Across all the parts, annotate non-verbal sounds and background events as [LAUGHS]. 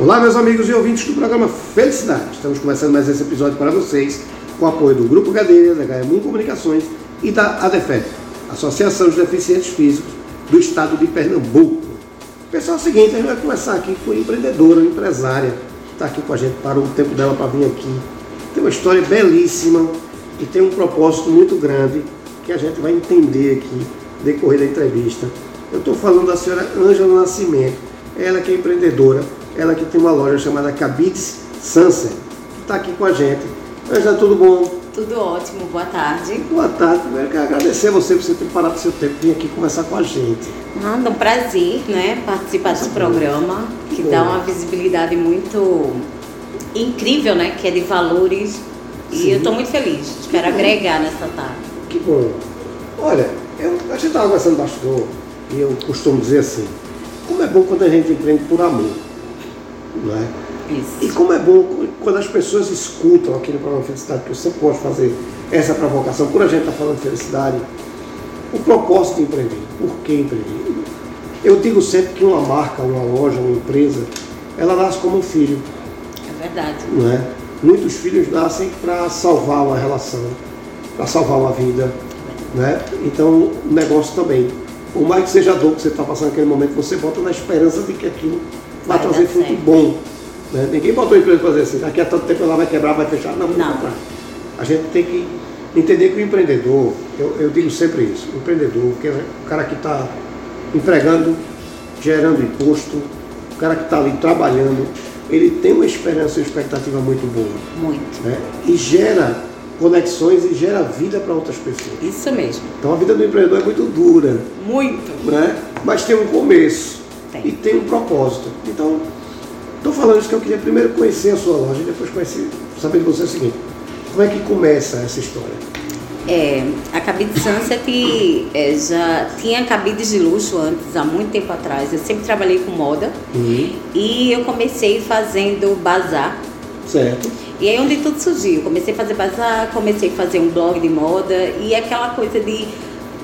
Olá, meus amigos e ouvintes do programa Felicidade. Estamos começando mais esse episódio para vocês com o apoio do Grupo Cadeiras, da HM Comunicações e da ADEFEP, Associação de Deficientes Físicos do Estado de Pernambuco. Pessoal, é o seguinte, a gente vai começar aqui com a empreendedora, empresária, que está aqui com a gente, parou o tempo dela para vir aqui. Tem uma história belíssima e tem um propósito muito grande que a gente vai entender aqui, decorrer da entrevista. Eu estou falando da senhora Ângela Nascimento, ela que é empreendedora, ela que tem uma loja chamada Cabides Sunset, que está aqui com a gente. Ângela, tudo bom? Tudo ótimo, boa tarde. Boa tarde, primeiro quero agradecer a você por você ter parado o seu tempo e vir aqui conversar com a gente. Nada, um prazer, né, participar desse programa, que bom. dá uma visibilidade muito incrível, né, que é de valores. E Sim. eu estou muito feliz, espero bom. agregar nessa tarde. Que bom. Olha, eu, a gente estava conversando bastidor e eu costumo dizer assim, como é bom quando a gente empreende por amor, é? E Isso. como é bom quando as pessoas escutam aqui no programa Felicidade, que eu sempre gosto de fazer essa provocação, por a gente estar falando de felicidade, o propósito de empreender, por que empreender? Eu digo sempre que uma marca, uma loja, uma empresa, ela nasce como um filho, É verdade. não é? Muitos filhos nascem para salvar uma relação, para salvar uma vida, né? Então, o negócio também. Por mais que seja a dor que você está passando naquele momento, você bota na esperança de que aquilo vai, Vai trazer fruto certo. bom. Né? Ninguém botou a empresa para fazer assim, daqui a tanto tempo ela vai quebrar, vai fechar. Não, Não. contrário. A gente tem que entender que o empreendedor, eu, eu digo sempre isso, o empreendedor, que é o cara que está empregando, gerando imposto, o cara que está ali trabalhando, ele tem uma esperança e expectativa muito boa. Muito. né? E gera conexões e gera vida para outras pessoas. Isso mesmo. Então a vida do empreendedor é muito dura, Muito. né? mas tem um começo Tem. e tem um propósito. Então, estou falando isso que eu queria primeiro conhecer a sua loja e depois conhecer, saber de você o seguinte, como é que começa essa história? É, a Cabide Sunset é, já tinha cabides de luxo antes, há muito tempo atrás. Eu sempre trabalhei com moda e eu comecei fazendo bazar. Certo? E aí onde tudo surgiu. Comecei a fazer bazar, comecei a fazer um blog de moda e aquela coisa de,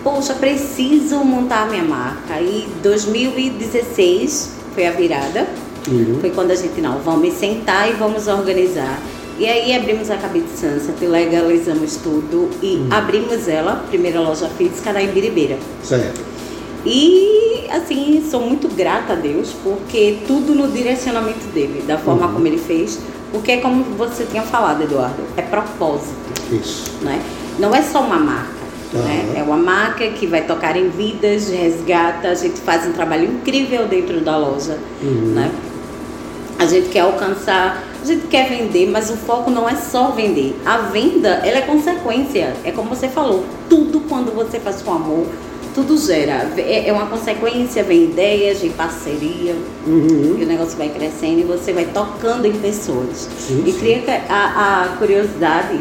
poxa, preciso montar a minha marca. E 2016 foi a virada. Uhum. Foi quando a gente, não, vamos sentar e vamos organizar. E aí abrimos a Cabide Sunset, legalizamos tudo e abrimos ela, primeira loja física, na Ibiribeira. Certo. E assim, sou muito grata a Deus, porque tudo no direcionamento dele, da forma como ele fez, porque é como você tinha falado, Eduardo, é propósito, Isso. né? Não é só uma marca, né? Aham. É uma marca que vai tocar em vidas, resgata, a gente faz um trabalho incrível dentro da loja, Uhum. né? A gente quer alcançar, a gente quer vender, mas o foco não é só vender. A venda, ela é consequência. É como você falou, tudo quando você faz com amor, tudo gera. É é uma consequência, vem ideias, vem parceria, Uhum. e o negócio vai crescendo e você vai tocando em pessoas. Sim, e cria a, a curiosidade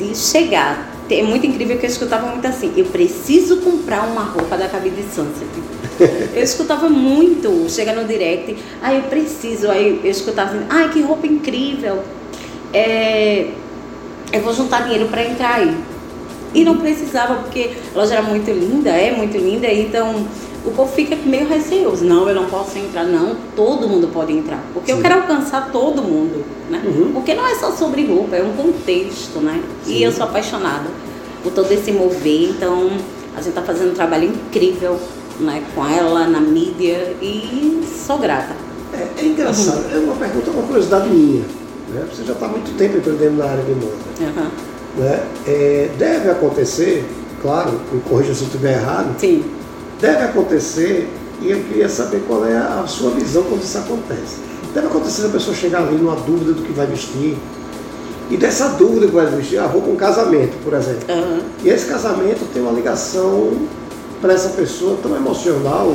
de chegar. É muito incrível que eu escutava muito assim, eu preciso comprar uma roupa da Cabide Sunset. Eu escutava muito, chega no direct, ah, eu preciso, aí eu escutava assim, ai, que roupa incrível. É, eu vou juntar dinheiro para entrar aí. E não precisava, porque a loja era muito linda, é muito linda, então o povo fica meio receoso. Não, eu não posso entrar, não, todo mundo pode entrar. Porque eu Sim. quero alcançar todo mundo, né? Uhum. Porque não é só sobre roupa, é um contexto, né? Sim. E eu sou apaixonada por todo esse mover, então a gente está fazendo um trabalho incrível né, com ela na mídia e sou grata. É, é engraçado, é uma pergunta, uma curiosidade minha. Né? Você já está há muito tempo empreendendo na área de moda. Aham. Né? É, deve acontecer, claro, me corrija se eu estiver errado, Sim. Deve acontecer, e eu queria saber qual é a sua visão quando isso acontece. Deve acontecer a pessoa chegar ali numa dúvida do que vai vestir, e dessa dúvida que vai vestir, ah, vou para um casamento, por exemplo. Aham. E esse casamento tem uma ligação para essa pessoa tão emocional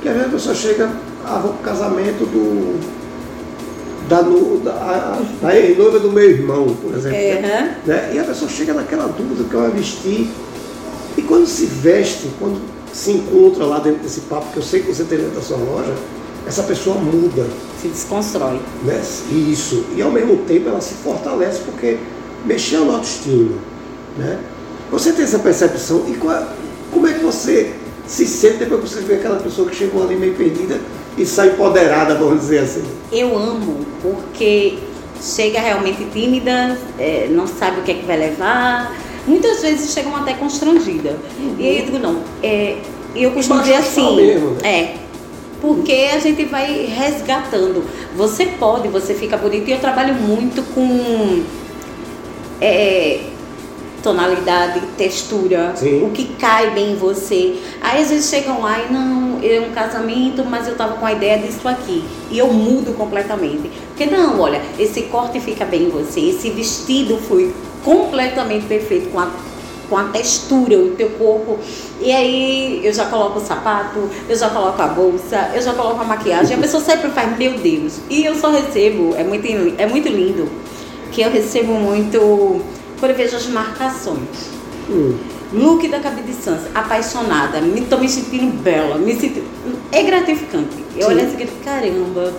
que às vezes a pessoa chega, ah, vou para o casamento do. da, da, da ex-noiva do meu irmão, por exemplo. Né? E a pessoa chega naquela dúvida do que vai vestir. E quando se veste, quando se encontra lá dentro desse papo, que eu sei que você tem dentro da sua loja, essa pessoa muda. Se desconstrói. Né? Isso. E ao mesmo tempo ela se fortalece porque mexeu na autoestima. Né? Você tem essa percepção e qual- como é que você se sente depois que você vê aquela pessoa que chegou ali meio perdida e sai empoderada, vamos dizer assim. Eu amo, porque chega realmente tímida, é, não sabe o que é que vai levar. Muitas vezes chegam até constrangida. Uhum. E aí eu digo, não, é, eu costumo dizer assim, mesmo, né? é, porque a gente vai resgatando. Você pode, você fica bonito. E eu trabalho muito com é, tonalidade, textura, Sim. o que cai bem em você. Aí às vezes chegam lá e não, é um casamento, mas eu tava com a ideia disso aqui. E eu mudo completamente. Porque não, olha, esse corte fica bem em você, esse vestido foi completamente perfeito com a com a textura, o teu corpo. E aí eu já coloco o sapato, eu já coloco a bolsa, eu já coloco a maquiagem. A pessoa sempre faz, meu Deus. E eu só recebo, é muito, é muito lindo, que eu recebo muito quando eu vejo as marcações. Hum. Look da Santos, apaixonada, me, tô me sentindo bela, me sentindo, é gratificante. Eu Sim. olho assim e caramba,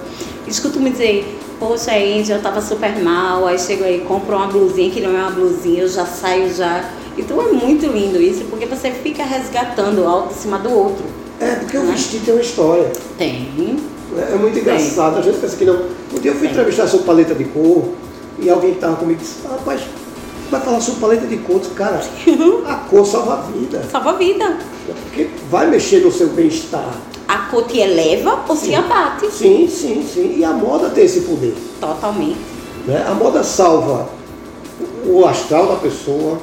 escuto me dizer, poxa, aí eu tava super mal, aí chego aí, compro uma blusinha que não é uma blusinha, eu já saio já. Então é muito lindo isso, porque você fica resgatando o alto em cima do outro. É, porque né? o vestido tem uma história. Tem. É, é muito engraçado, tem. a gente pensa que não. Um dia eu fui tem. entrevistar sobre paleta de cor, e alguém que estava comigo disse, rapaz, vai falar sobre paleta de cor, cara, [LAUGHS] a cor salva a vida. Salva a vida. Porque vai mexer no seu bem-estar. A cor te eleva ou sim. se abate. Sim, sim, sim. E a moda tem esse poder. Totalmente. Né? A moda salva o astral da pessoa,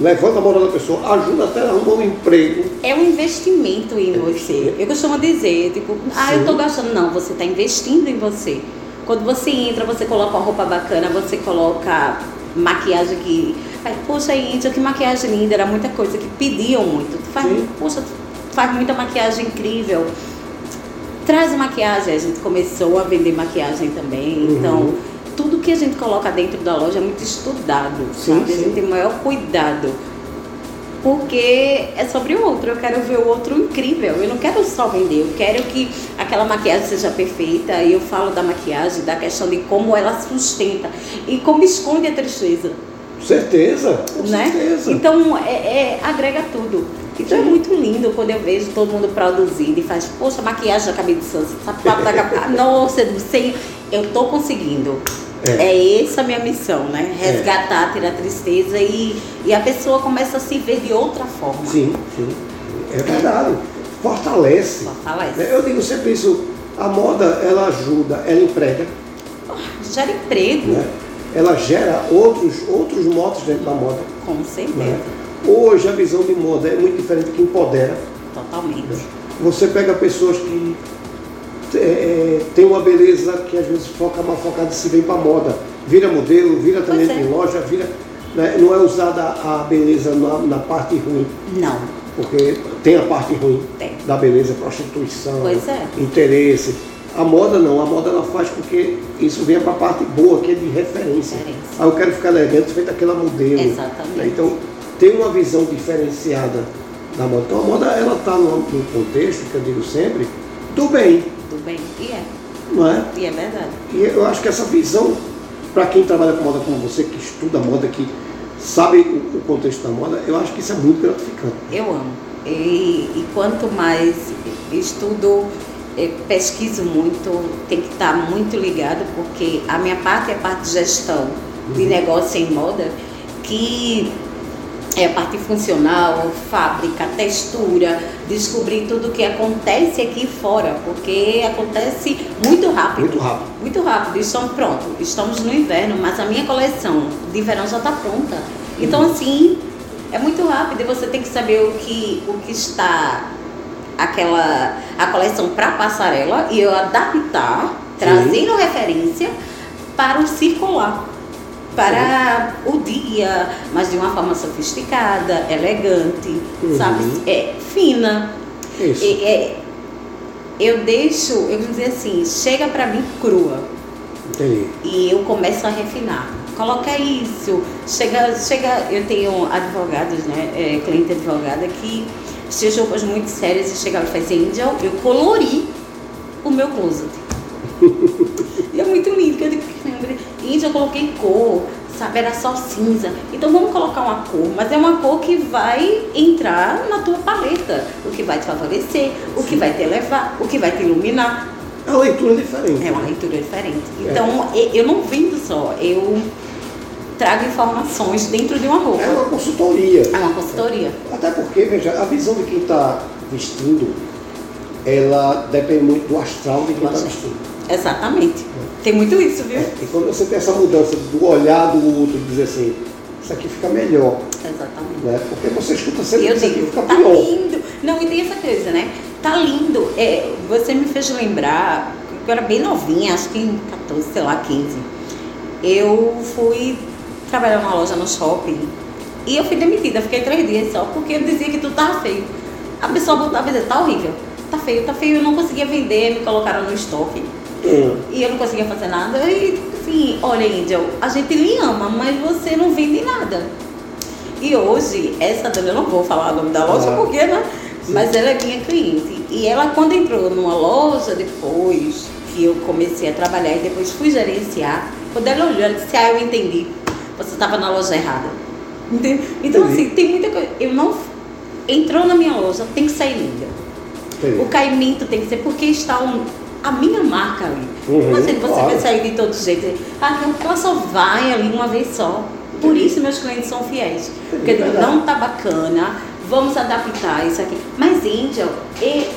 levanta a moral da pessoa, ajuda até a arrumar um emprego. É um investimento em é você. Eu costumo dizer, tipo, ah, sim. eu estou gastando. Não, você está investindo em você. Quando você entra, você coloca uma roupa bacana, você coloca maquiagem que. Poxa, Índia, que maquiagem linda, era muita coisa que pediam muito. Tu faz, poxa, tu faz muita maquiagem incrível. Traz maquiagem, a gente começou a vender maquiagem também, uhum. então tudo que a gente coloca dentro da loja é muito estudado, sim, sabe? Sim. A gente tem o maior cuidado porque é sobre o outro. Eu quero ver o outro incrível. Eu não quero só vender, eu quero que aquela maquiagem seja perfeita. E eu falo da maquiagem, da questão de como ela sustenta e como esconde a tristeza. Certeza, com né? certeza. Então, é, é, agrega tudo. Então é muito lindo quando eu vejo todo mundo produzindo e faz, poxa, maquiagem da cabelo de sança, sapato da [LAUGHS] cabelo. Nossa, sei, eu tô conseguindo. É. é essa a minha missão, né? Resgatar, tirar a tristeza e, e a pessoa começa a se ver de outra forma. Sim, sim. É verdade. Fortalece. Fortalece. Eu digo sempre isso, a moda ela ajuda, ela emprega. Gera emprego. Né? Ela gera outros, outros modos dentro da moda. Com certeza. Né? Hoje a visão de moda é muito diferente do que empodera. Totalmente. Né? Você pega pessoas que é, é, tem uma beleza que às vezes foca mal focada se vem para moda. Vira modelo, vira também é. em loja, vira. Né? Não é usada a beleza na, na, parte ruim. Não. Porque tem a parte ruim tem. da beleza, prostituição, é. interesse. A moda não, a moda ela faz com que isso venha para a parte boa, que é de referência. referência. Ah, eu quero ficar elegante, feito aquela modelo. Exatamente. Né? Então, tem uma visão diferenciada da moda. Então, a moda, ela está num contexto, que eu digo sempre, do bem do bem. E é. Não é? E é verdade. E eu acho que essa visão, para quem trabalha com moda como você, que estuda moda, que sabe o, contexto da moda, eu acho que isso é muito gratificante. Eu amo. E, e quanto mais estudo, eh, pesquiso muito, tem que estar muito ligado, porque a minha parte é a parte de gestão de uhum. negócio em moda, que é a parte funcional, fábrica, textura, descobrir tudo o que acontece aqui fora, porque acontece muito rápido. Muito rápido. Muito rápido. Estamos pronto. Estamos no inverno, mas a minha coleção de verão já está pronta. Então uhum. assim, é muito rápido e você tem que saber o que, o que está aquela a coleção para passarela e eu adaptar, trazendo Sim. referência para o circular para o dia, mas de uma forma sofisticada, elegante, uhum. sabe? É fina. Isso. É, é, eu deixo, eu vou dizer assim, chega para mim crua. Entendi. E eu começo a refinar. Coloca isso. Chega, chega, eu tenho advogados, né? É, cliente advogada que tinha roupas muito sérias e chegava e fazia Angel, eu colori o meu closet. [LAUGHS] Índia eu coloquei cor, sabe? Era só cinza. Então vamos colocar uma cor, mas é uma cor que vai entrar na tua paleta, o que vai te favorecer, o que vai te elevar, o que vai te iluminar. É uma leitura diferente. É uma né? leitura diferente. Então, e- eu não vendo só, eu trago informações dentro de uma roupa. É uma consultoria. É uma consultoria. Até porque, veja, a visão de quem está vestindo, ela depende muito do astral de quem está vestindo. Exatamente. Tem muito isso, viu? E quando você tem essa mudança do olhar do outro, dizer assim, isso aqui fica melhor, Exatamente. né? Porque você escuta sempre que eu isso aqui digo, fica tá pior. lindo. Não, e tem essa coisa, né? Tá lindo. É, você me fez lembrar, eu era bem novinha, acho que em 14, sei lá, 15. Eu fui trabalhar numa loja no shopping e eu fui demitida, fiquei três dias só, porque eu dizia que tudo tava feio. A pessoa voltava e dizia, tá horrível, tá feio, tá feio, eu não conseguia vender, me colocaram no estoque. Hum. E eu não conseguia fazer nada. E, enfim, olha, Angel, a gente lhe ama, mas você não vende nada. E hoje, essa dona, eu não vou falar o nome da loja, Ah, porque, né? Mas ela é minha cliente. E ela, quando entrou numa loja, depois que eu comecei a trabalhar e depois fui gerenciar, quando ela olhou, ela disse: Ah, eu entendi. Você estava na loja errada. Entende? Então, Entendi. assim, tem muita coisa. Eu não. Entrou na minha loja, tem que sair linda. O caimento tem que ser porque está um- a minha marca ali. Uhum, Mas assim, você claro. vai sair de todo jeito. Ah, ela só vai ali uma vez só. Por isso meus clientes são fiéis. Porque Verdade. não tá bacana, vamos adaptar isso aqui. Mas Angel,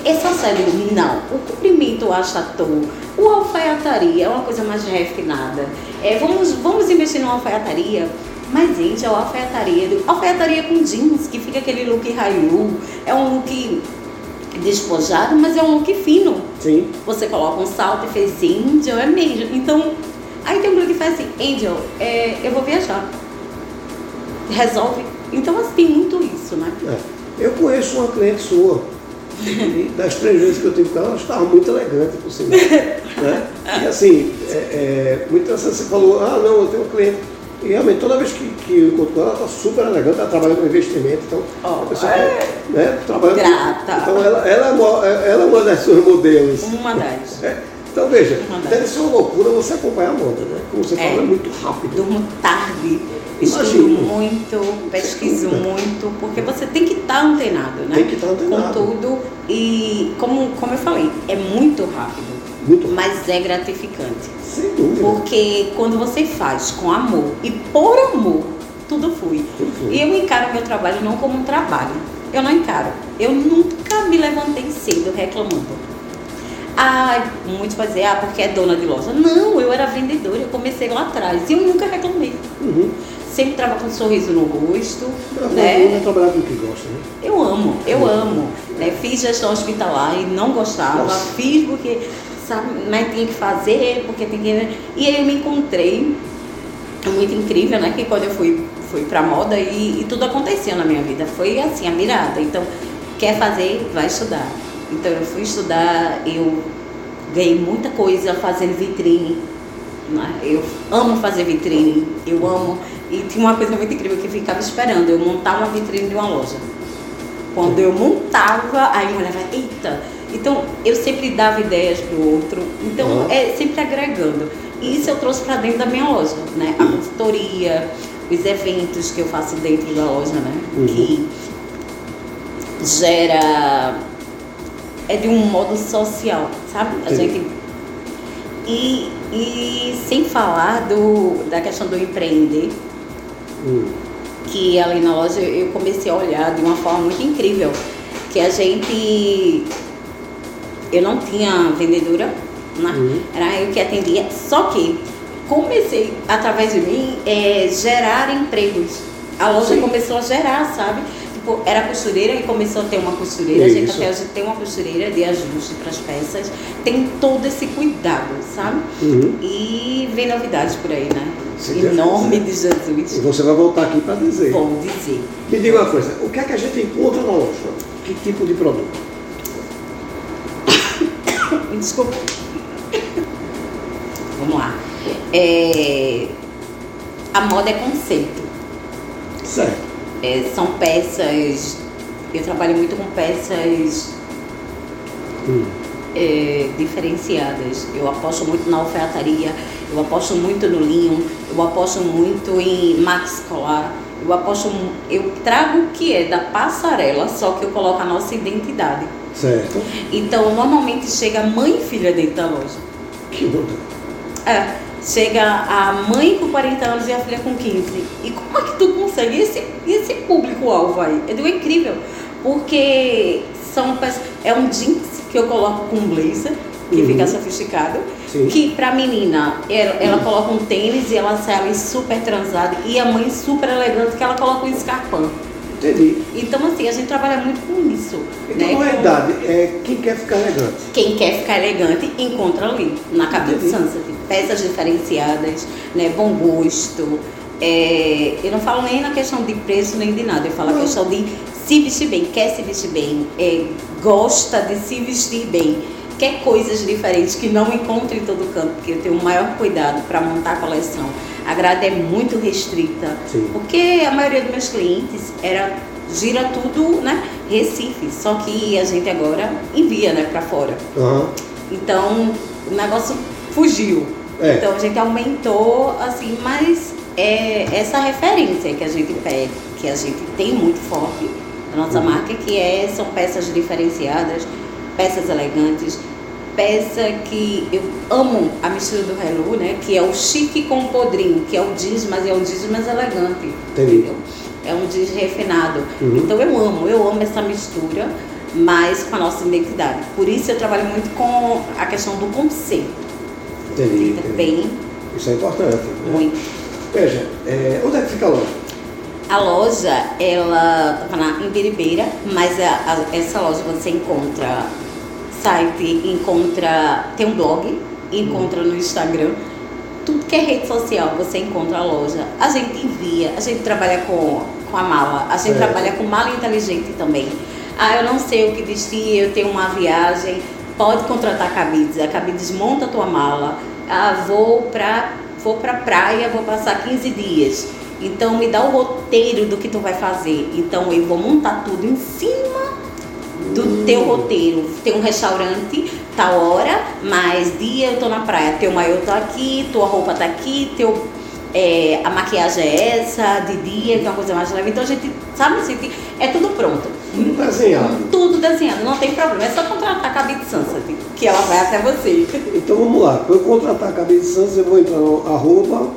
essa série, não. O comprimento o achatou, o alfaiataria é uma coisa mais refinada. É, vamos, vamos investir numa alfaiataria. Mas, Angel, a alfaiataria, do- alfaiataria com jeans, que fica aquele look haiu, é um look despojado, mas é um look fino. Sim. Você coloca um salto e fez Angel, é mesmo. Então, aí tem um grupo que faz assim, Angel, é, eu vou viajar. Resolve. Então, assim, tem muito isso, né? É. Eu conheço uma cliente sua. E das três vezes que eu tive com ela, ela estava muito elegante, por sinal. né? E assim, é, é, muito interessante, você falou, ah não, eu tenho um cliente. E realmente, toda vez que, que eu encontro com ela, ela está super elegante, ela trabalha com investimento, então Ó, a pessoa que, né, trabalha com- Grata. Então ela, ela, é mo- ela é uma das suas modelos. Uma das. [LAUGHS] É. Então veja, Uma das. deve ser uma loucura você acompanhar a moda, né? Como você É. fala, é muito rápido. Durmo tarde, estudo muito, pesquiso muito, porque você tem que estar antenado, né? Tem que estar antenado. Com tudo. E, como, como eu falei, é muito rápido, Muito mas é gratificante. Sem dúvida. Porque quando você faz com amor e por amor, tudo flui. E eu encaro meu trabalho não como um trabalho. Eu não encaro. Eu nunca me levantei cedo reclamando. Ah, muitos vão dizer, ah, porque é dona de loja. Não, eu era vendedora, eu comecei lá atrás e eu nunca reclamei. Uhum. Sempre estava com um sorriso no rosto, Ela né? vai trabalhar com o que gosta, né? Eu amo, eu amo. né? Fiz gestão hospitalar e não gostava. Nossa. Fiz porque, sabe, mas tinha que fazer, porque tem que. E aí eu me encontrei. É muito incrível, né? Que quando eu fui, fui pra moda e, e tudo aconteceu na minha vida. Foi assim, a mirada. Então, quer fazer, vai estudar. Então eu fui estudar, eu ganhei muita coisa fazendo vitrine. né? Eu amo fazer vitrine, eu amo. E tinha uma coisa muito incrível que ficava esperando, eu montar uma vitrine de uma loja. Quando eu montava, aí eu olhava, eita! Então eu sempre dava ideias pro outro, então Uhum. é sempre agregando. E isso eu trouxe para dentro da minha loja, né? A consultoria, os eventos que eu faço dentro da loja, né? Uhum. Que gera. É de um modo social, sabe? A gente. E, e sem falar do, da questão do empreender, Hum. que ali na loja eu comecei a olhar de uma forma muito incrível. Que a gente. Eu não tinha vendedora, né? Uhum. Era eu que atendia. Só que comecei, através de mim, é, gerar empregos. A loja Sim. começou a gerar, sabe? Tipo, era costureira e começou a ter uma costureira. A gente Isso. até hoje tem uma costureira de ajuste para as peças. Tem todo esse cuidado, sabe? Uhum. E vem novidades por aí, né? Se em nome de quiser. E Jesus. você vai voltar aqui para dizer. Vou dizer. Me diga uma coisa, o que é que a gente encontra na loja? Que tipo de produto? Me desculpa. Vamos lá. É, A moda é conceito. Certo. É, são peças. Eu trabalho muito com peças Hum. é, diferenciadas. Eu aposto muito na alfaiataria, eu aposto muito no linho, eu aposto muito em max colar. Eu aposto, eu trago o que é da passarela, só que eu coloco a nossa identidade. Certo. Então, normalmente chega mãe e filha dentro da loja. Que onda. É, chega a mãe com 40 anos e a filha com 15. E como é que tu consegue? E esse, esse público-alvo aí? É do incrível. Porque são, é um jeans que eu coloco com blazer, que Uhum. fica sofisticado. Sim. Que pra menina, ela, ela coloca um tênis e ela sai super transada. E a mãe super elegante, que ela coloca um escarpão. Entendi. Então, assim, a gente trabalha muito com isso. Então, né? na verdade, é quem quer ficar elegante. quem quer ficar elegante encontra ali, na Cabelo Entendi. Sunset. Peças diferenciadas, né, bom gosto. É, eu não falo nem na questão de preço nem de nada, eu falo a Não. questão de se vestir bem, quer se vestir bem, é, gosta de se vestir bem, quer coisas diferentes que não encontra em todo canto, porque eu tenho o maior cuidado para montar a coleção. A grade é muito restrita, Sim. porque a maioria dos meus clientes era gira tudo, né, Recife, só que a gente agora envia, né, para fora. Aham. Então, o negócio fugiu. É. Então, a gente aumentou, assim, mas é essa referência que a gente pede, que a gente tem muito forte na nossa Uhum. marca, que é, são peças diferenciadas, peças elegantes, peça que eu amo a mistura do Hello, né? Que é o chique com o podrinho, que é o jeans, mas é um jeans mais elegante. Entendi. Entendeu? É um jeans refinado. Uhum. Então eu amo, eu amo essa mistura, mas com a nossa identidade. Por isso eu trabalho muito com a questão do conceito. Entendi. Entendi. bem, Isso é importante. né? muito. Veja, é, onde é que fica a loja? A loja, ela tá na, em Biribeira, mas a- a- essa loja você encontra site, encontra. tem um blog, encontra no Instagram. Tudo que é rede social você encontra a loja. A gente envia, a gente trabalha com, com a mala, a gente Certo. trabalha com mala inteligente também. Ah, eu não sei o que vestir, eu tenho uma viagem, pode contratar a Cabides. A Cabides monta a tua mala. Ah, vou pra, vou pra praia, vou passar 15 dias. Então me dá o roteiro do que tu vai fazer. Então eu vou montar tudo em cima do teu roteiro. Tem um restaurante, tal hora, mas dia eu tô na praia, teu maiô tá aqui, tua roupa tá aqui, teu, é, a maquiagem é essa, de dia, que é uma coisa mais leve. Então a gente, sabe assim, é tudo pronto. Tudo desenhado. Tudo desenhado, não tem problema. É só contratar a Cabide Sunset, que ela vai até você. Então vamos lá. Para eu contratar a Cabide Santos, eu vou entrar no arroba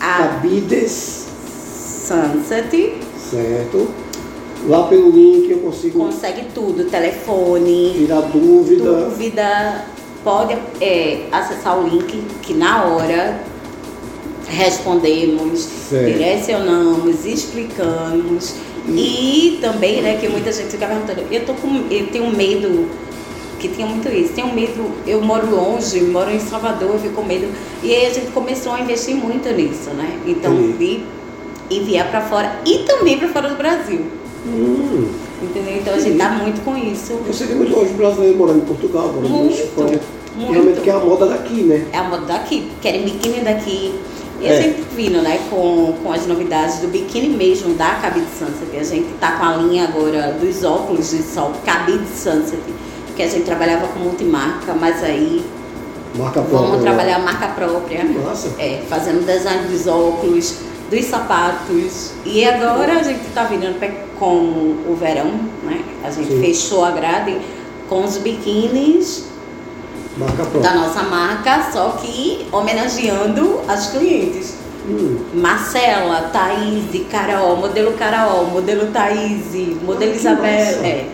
A Cabides, Sunset certo? Lá pelo link eu consigo consegue tudo, telefone, tirar dúvida. dúvida, pode é, acessar o link que na hora respondemos, Certo. direcionamos, explicamos e também, né, que muita gente fica perguntando, eu tô com, eu tenho medo, que tinha muito isso, tenho medo, eu moro longe, moro em Salvador, eu fico com medo. E aí a gente começou a investir muito nisso, né? Então, Entendi. de enviar para fora e também para fora do Brasil. Hum, Entendeu? Então a gente tá muito com isso. você tem muito hoje brasileiro morando em Portugal, morando Muito, na Espanha. muito. Realmente que é a moda daqui, né? É a moda daqui, querem biquíni daqui. E É. a gente vindo, né, com, com as novidades do biquíni mesmo da Cabide Sunset. A gente tá com a linha agora dos óculos de sol Cabide Sunset, que a gente trabalhava com multimarca, mas aí Marca própria. vamos né? trabalhar a marca própria. Massa. É, fazendo design dos óculos, dos sapatos. E agora a gente está virando com o verão, né? A gente Sim. fechou a grade com os biquínis da nossa marca, só que homenageando as clientes. Hum, Marcela, Thaís, Carol, modelo Carol, modelo Thaís, modelo Ah, Isabel. É.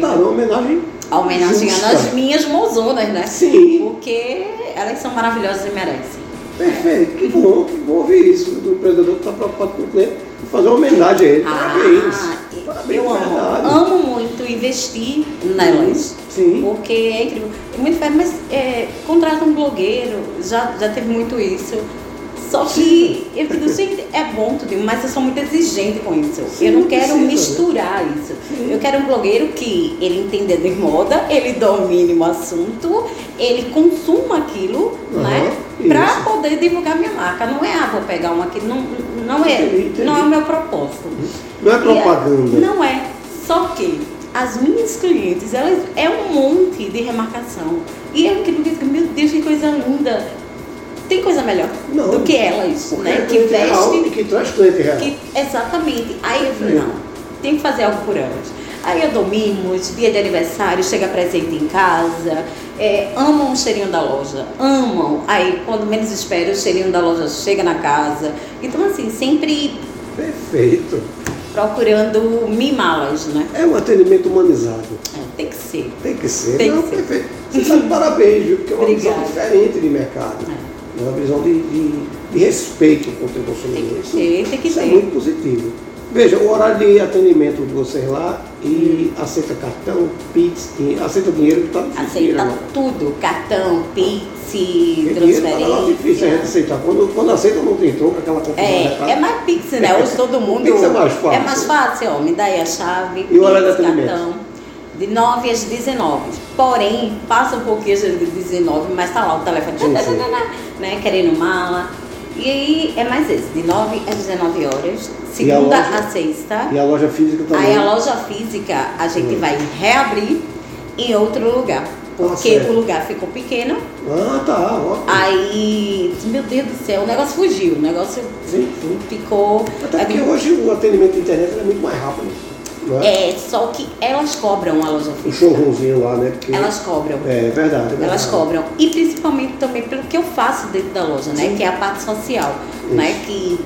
tá, uma homenagem. Homenageando justa. as minhas mozonas, né? Sim. Porque elas são maravilhosas e merecem. Perfeito, que bom, que bom ouvir isso. Do empreendedor que está preocupado com o cliente e fazer uma homenagem a ele. Parabéns. Ah, Parabéns, eu amo. verdade. Amo muito investir nelas. Sim. Porque é incrível. É muito fácil, mas é, contrata um blogueiro, já, já teve muito isso. Só que eu digo, gente, é bom tudo, mas eu sou muito exigente com isso. Sim, eu não quero precisa, né? misturar isso. Sim. Eu quero um blogueiro que ele entenda de moda, ele domine o assunto, ele consuma aquilo, Aham, né? Pra isso. poder divulgar minha marca. Não é, ah, vou pegar um aqui. Não, não é, Entendi, entendi. não é o meu propósito. Não é a- propaganda. Não é. Só que as minhas clientes, elas é um monte de remarcação. E eu que digo, meu Deus, que coisa linda. Tem coisa melhor Não. do que elas, né? é Que real veste. e que traz cliente real. Que, exatamente. Aí eu digo, não, tem que fazer algo por elas. Aí eu dou mimos, dia de aniversário, chega presente em casa. É, amam o cheirinho da loja, amam. Aí, quando menos espero, o cheirinho da loja chega na casa. Então, assim, sempre Perfeito. procurando mimá-las, né? É um atendimento humanizado. É, tem que ser. Tem que ser. Tem que Não, ser. perfeito. Você sabe, parabéns, viu? Porque é uma visão diferente de mercado. É. É uma visão de, de, de respeito com o consumidor. Tem que ter, tem que Isso é ter. muito positivo. Veja, o horário de atendimento de vocês lá e aceita cartão, Pix, e aceita dinheiro que está difícil. Aceita né? tudo, cartão, Pix, Porque dinheiro tá lá difícil a gente transferência. aceitar. Quando, quando aceita não tem troco, aquela confusão. né, tá? É, é mais Pix, né? Hoje todo mundo. [LAUGHS] Pix é mais fácil. É mais fácil, ó. Me dá aí a chave. E o horário de atendimento? cartão. De 9 às 19. Porém, passa um pouquinho de 19, mas tá lá o telefone. Sim, sim. [LAUGHS] Né? Querendo mala. E aí é mais esse, de 9 às 19 horas, E a segunda loja? a sexta. E a loja física também. Aí a loja física a gente Hum. vai reabrir em outro lugar. Porque certo. o lugar ficou pequeno. Ah, tá, ótimo. Aí, meu Deus do céu, o negócio fugiu. O negócio Sim, ficou. Até porque hoje o atendimento de internet é muito mais rápido. É? É, só que elas cobram a loja O showroomzinho lá, né? Porque Elas cobram. É, é verdade, é verdade. Elas cobram. E principalmente também pelo que eu faço dentro da loja, né? Sim. Que é a parte social. Isso. Né? Que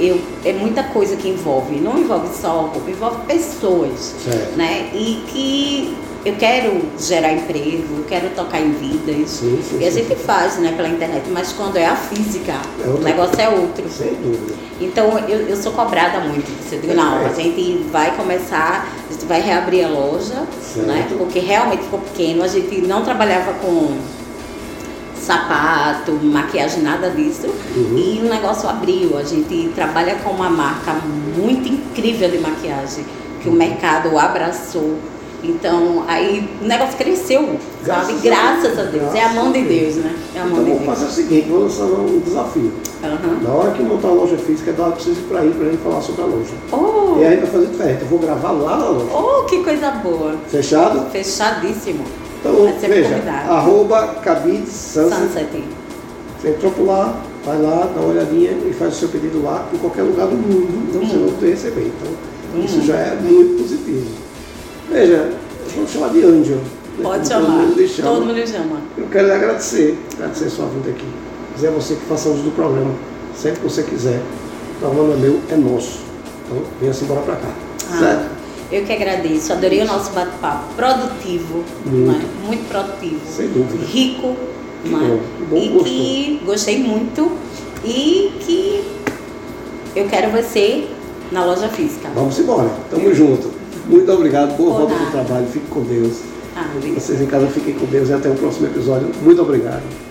eu, é muita coisa que envolve. Não envolve só roupa, envolve pessoas. Certo. Né? E que eu quero gerar emprego, eu quero tocar em vidas. Sim, sim, e a gente sim. faz né, pela internet, mas quando é a física, É o negócio é outro. Sem dúvida. Então eu, eu sou cobrada muito. Eu digo, não, a gente vai começar, a gente vai reabrir a loja, Certo. né? Porque realmente ficou pequeno, a gente não trabalhava com sapato, maquiagem, nada disso. Uhum. E o negócio abriu. A gente trabalha com uma marca muito incrível de maquiagem, que o mercado abraçou. Então, aí o negócio cresceu, sabe? Graças a Graças a Deus. Deus. É a mão de Deus, né? É a mão Então de vamos Deus. fazer o seguinte, vamos lançar um desafio. Aham. Na hora que montar a loja física, dá vocês ir pra aí pra gente falar sobre a loja. Oh, E aí vai fazer diferente. Eu vou gravar lá na loja. oh, que coisa boa. Fechado? Fechadíssimo. Então, Vai veja, convidado. arroba Cabide Sunset. Sunset. Você entrou por lá, vai lá, dá uma olhadinha e faz o seu pedido lá em qualquer lugar do mundo. Do você mundo. não tem receber. Então, isso mundo. já é muito positivo. Veja, vamos chamar de né, Pode chamar. Todo mundo lhe chama. Todo mundo chama. Eu quero lhe agradecer, agradecer a sua vinda aqui. Dizer a você que faça uso do programa, sempre que você quiser. O programa é meu, é nosso. Então, venha-se embora pra cá. Ah, Certo? eu que agradeço. Adorei o nosso bate-papo. Produtivo. Muito. Né? Muito produtivo. Sem dúvida. Rico. Que né? bom, que bom e gosto. que gostei muito. E que eu quero você na loja física. Vamos embora. Tamo junto. Muito obrigado. Boa volta pro trabalho. Fique com Deus. Ah. Vocês em casa fiquem com Deus e até o próximo episódio. Muito obrigado.